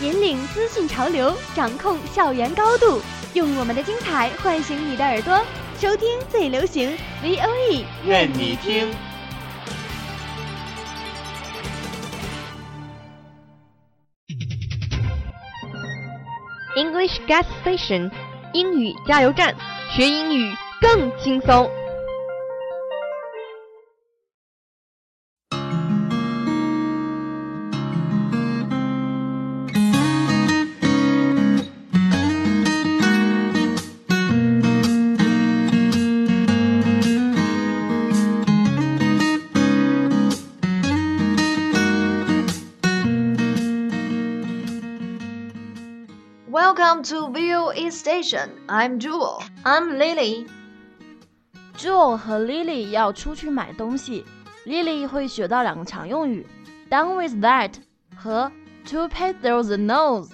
引领资讯潮流，掌控校园高度，用我们的精彩唤醒你的耳朵，收听最流行 V O E，愿你听。English Gas Station，英语加油站，学英语更轻松。Welcome to VOE Station. I'm Jewel. I'm Lily。 Joe 和 Lily 要出去买东西，Lily 会学到两个常用语，done with that 和 to pay through the nose。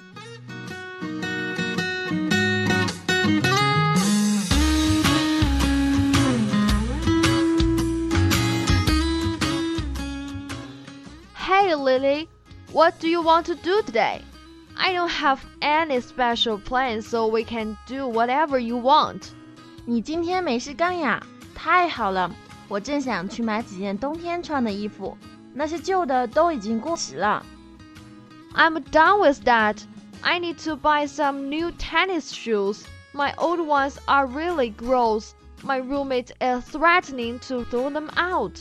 Hey Lily, what do you want to do today? I don't have any special plans, so we can do whatever you want. 你今天没事干呀？太好了，我正想去买几件冬天穿的衣服，那些旧的都已经过时了。 I'm done with that. I need to buy some new tennis shoes. My old ones are really gross. My roommate is threatening to throw them out.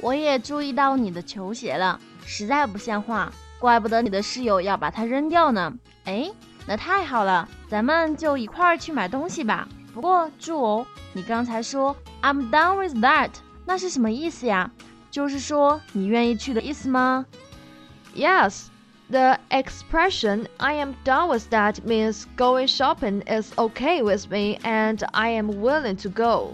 我也注意到你的球鞋了，实在不像话， 怪不得你的室友要把它扔掉呢。哎，那太好了，咱们就一块儿去买东西吧。不过，祝哦，你刚才说 I'm done with that，那是什么意思呀？就是说你愿意去的意思吗？Yes, the expression I am done with that means going shopping is okay with me and I am willing to go.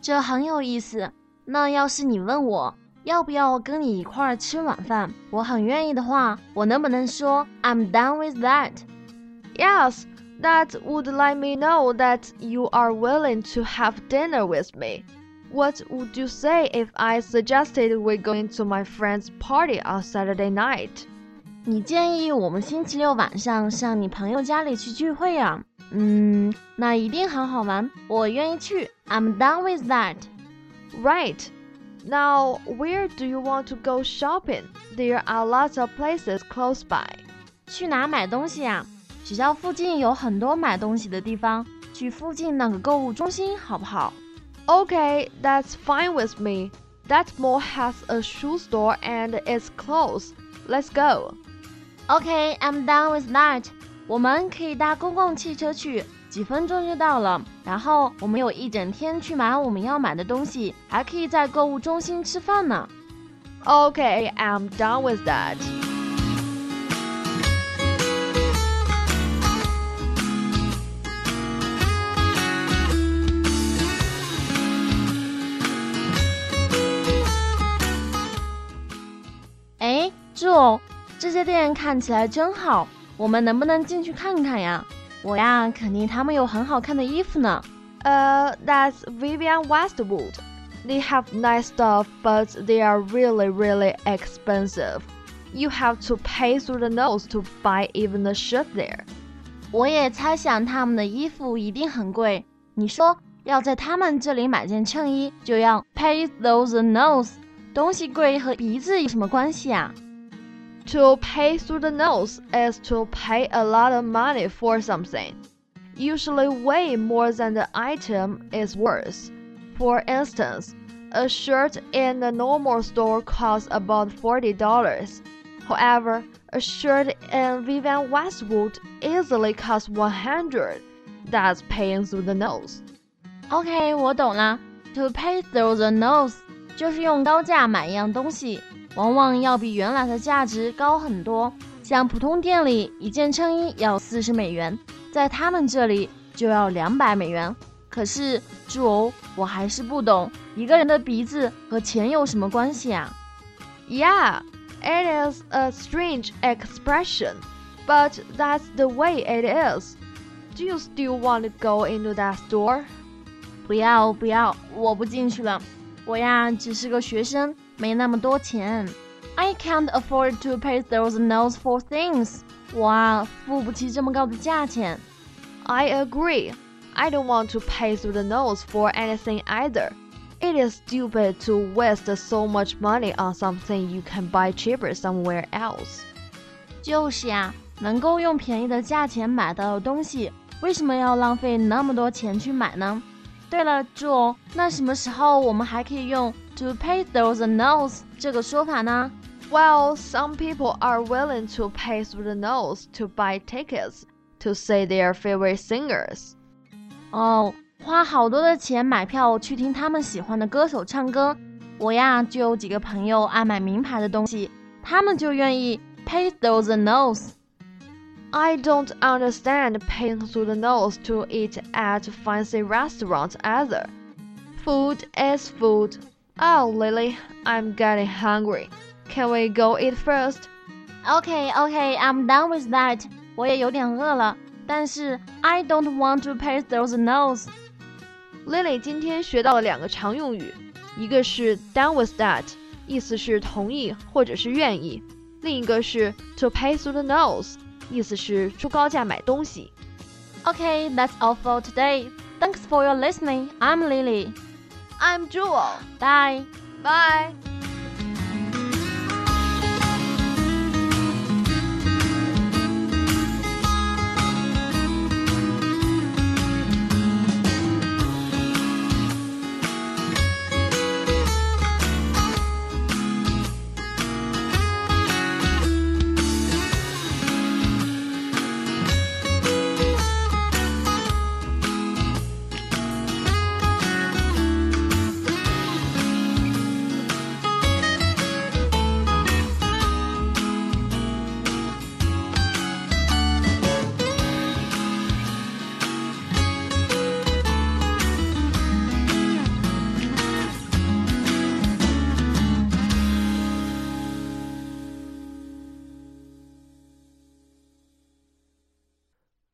这很有意思。那要是你问我要不要跟你一块儿吃晚饭，我很愿意的话，我能不能说 I'm done with that？ Yes, that would let me know that you are willing to have dinner with me. What would you say if I suggested we go into my friend's party on Saturday night? 你建议我们星期六晚上上你朋友家里去聚会呀、嗯，那一定很好玩，我愿意去。I'm done with that。 Right. Now, where do you want to go shopping? There are lots of places close by. 去哪买东西呀、学校附近有很多买东西的地方，去附近那个购物中心好不好？ Okay, that's fine with me. That mall has a shoe store and it's closed. Let's go. OK，I'm、done with that。我们可以搭公共汽车去， 几分钟就到了。然后我们有一整天去买我们要买的东西，还可以在购物中心吃饭呢。Okay, I'm done with that. Joe，哎这些店看起来真好，我们能不能进去看看呀？我呀，肯定他们有很好看的衣服呢。Uh, that's Vivienne Westwood. They have nice stuff, but they are really, really expensive. You have to pay through the nose to buy even a shirt there. 我也猜想他们的衣服一定很贵。你说要在他们这里买件衬衣，就要 pay through the nose。东西贵和鼻子有什么关系啊？to pay through the nose is to pay a lot of money for something, usually way more than the item is worth. For instance, a shirt in the normal store costs about $40. However, a shirt in Vivienne Westwood easily costs 100. That's paying through the nose. Okay, 我懂了。To pay through the nose 就是用高价买一样东西，往往要比原来的价值高很多。像普通店里一件衬衣要四十美元，在他们这里就要两百美元。可是，猪欧，我还是不懂，一个人的鼻子和钱有什么关系啊？Yeah, it is a strange expression, but that's the way it is. Do you still want to go into that store? 不要不要，我不进去了。我呀，只是个学生，没那么多钱。I can't afford to pay those notes for things. 我啊，付不起这么高的价钱。I agree. I don't want to pay through the nose for anything either. It is stupid to waste so much money on something you can buy cheaper somewhere else. 就是呀，能够用便宜的价钱买到的东西，为什么要浪费那么多钱去买呢？ 对了，猪，那什么时候我们还可以用 to pay through the nose 这个说法呢？well, some people are willing to pay through the nose to buy tickets to see their favorite singers. 哦，花好多的钱买票去听他们喜欢的歌手唱歌。我呀，就有几个朋友爱买名牌的东西，他们就愿意 pay through the nose. I don't understand paying through the nose to eat at fancy restaurants either. Food is food. Oh, Lily, I'm getting hungry. Can we go eat first? Okay, okay, I'm done with that. 我也有点饿了，但是 I don't want to pay those notes. Lily 今天学到了两个常用语，一个是 done with that，意思是同意或者是愿意；另一个是 to pay through the nose， 意思是出高价买东西。Okay, that's all for today. Thanks for your listening. I'm Lily. I'm Jewel. Bye. Bye.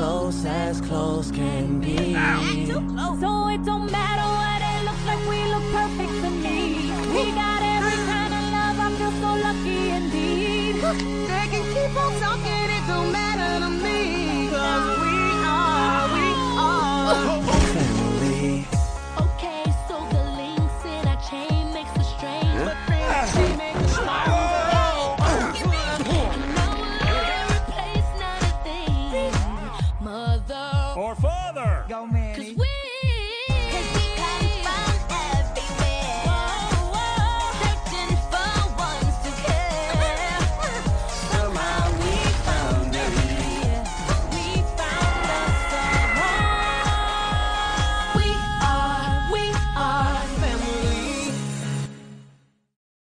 close as close can be. So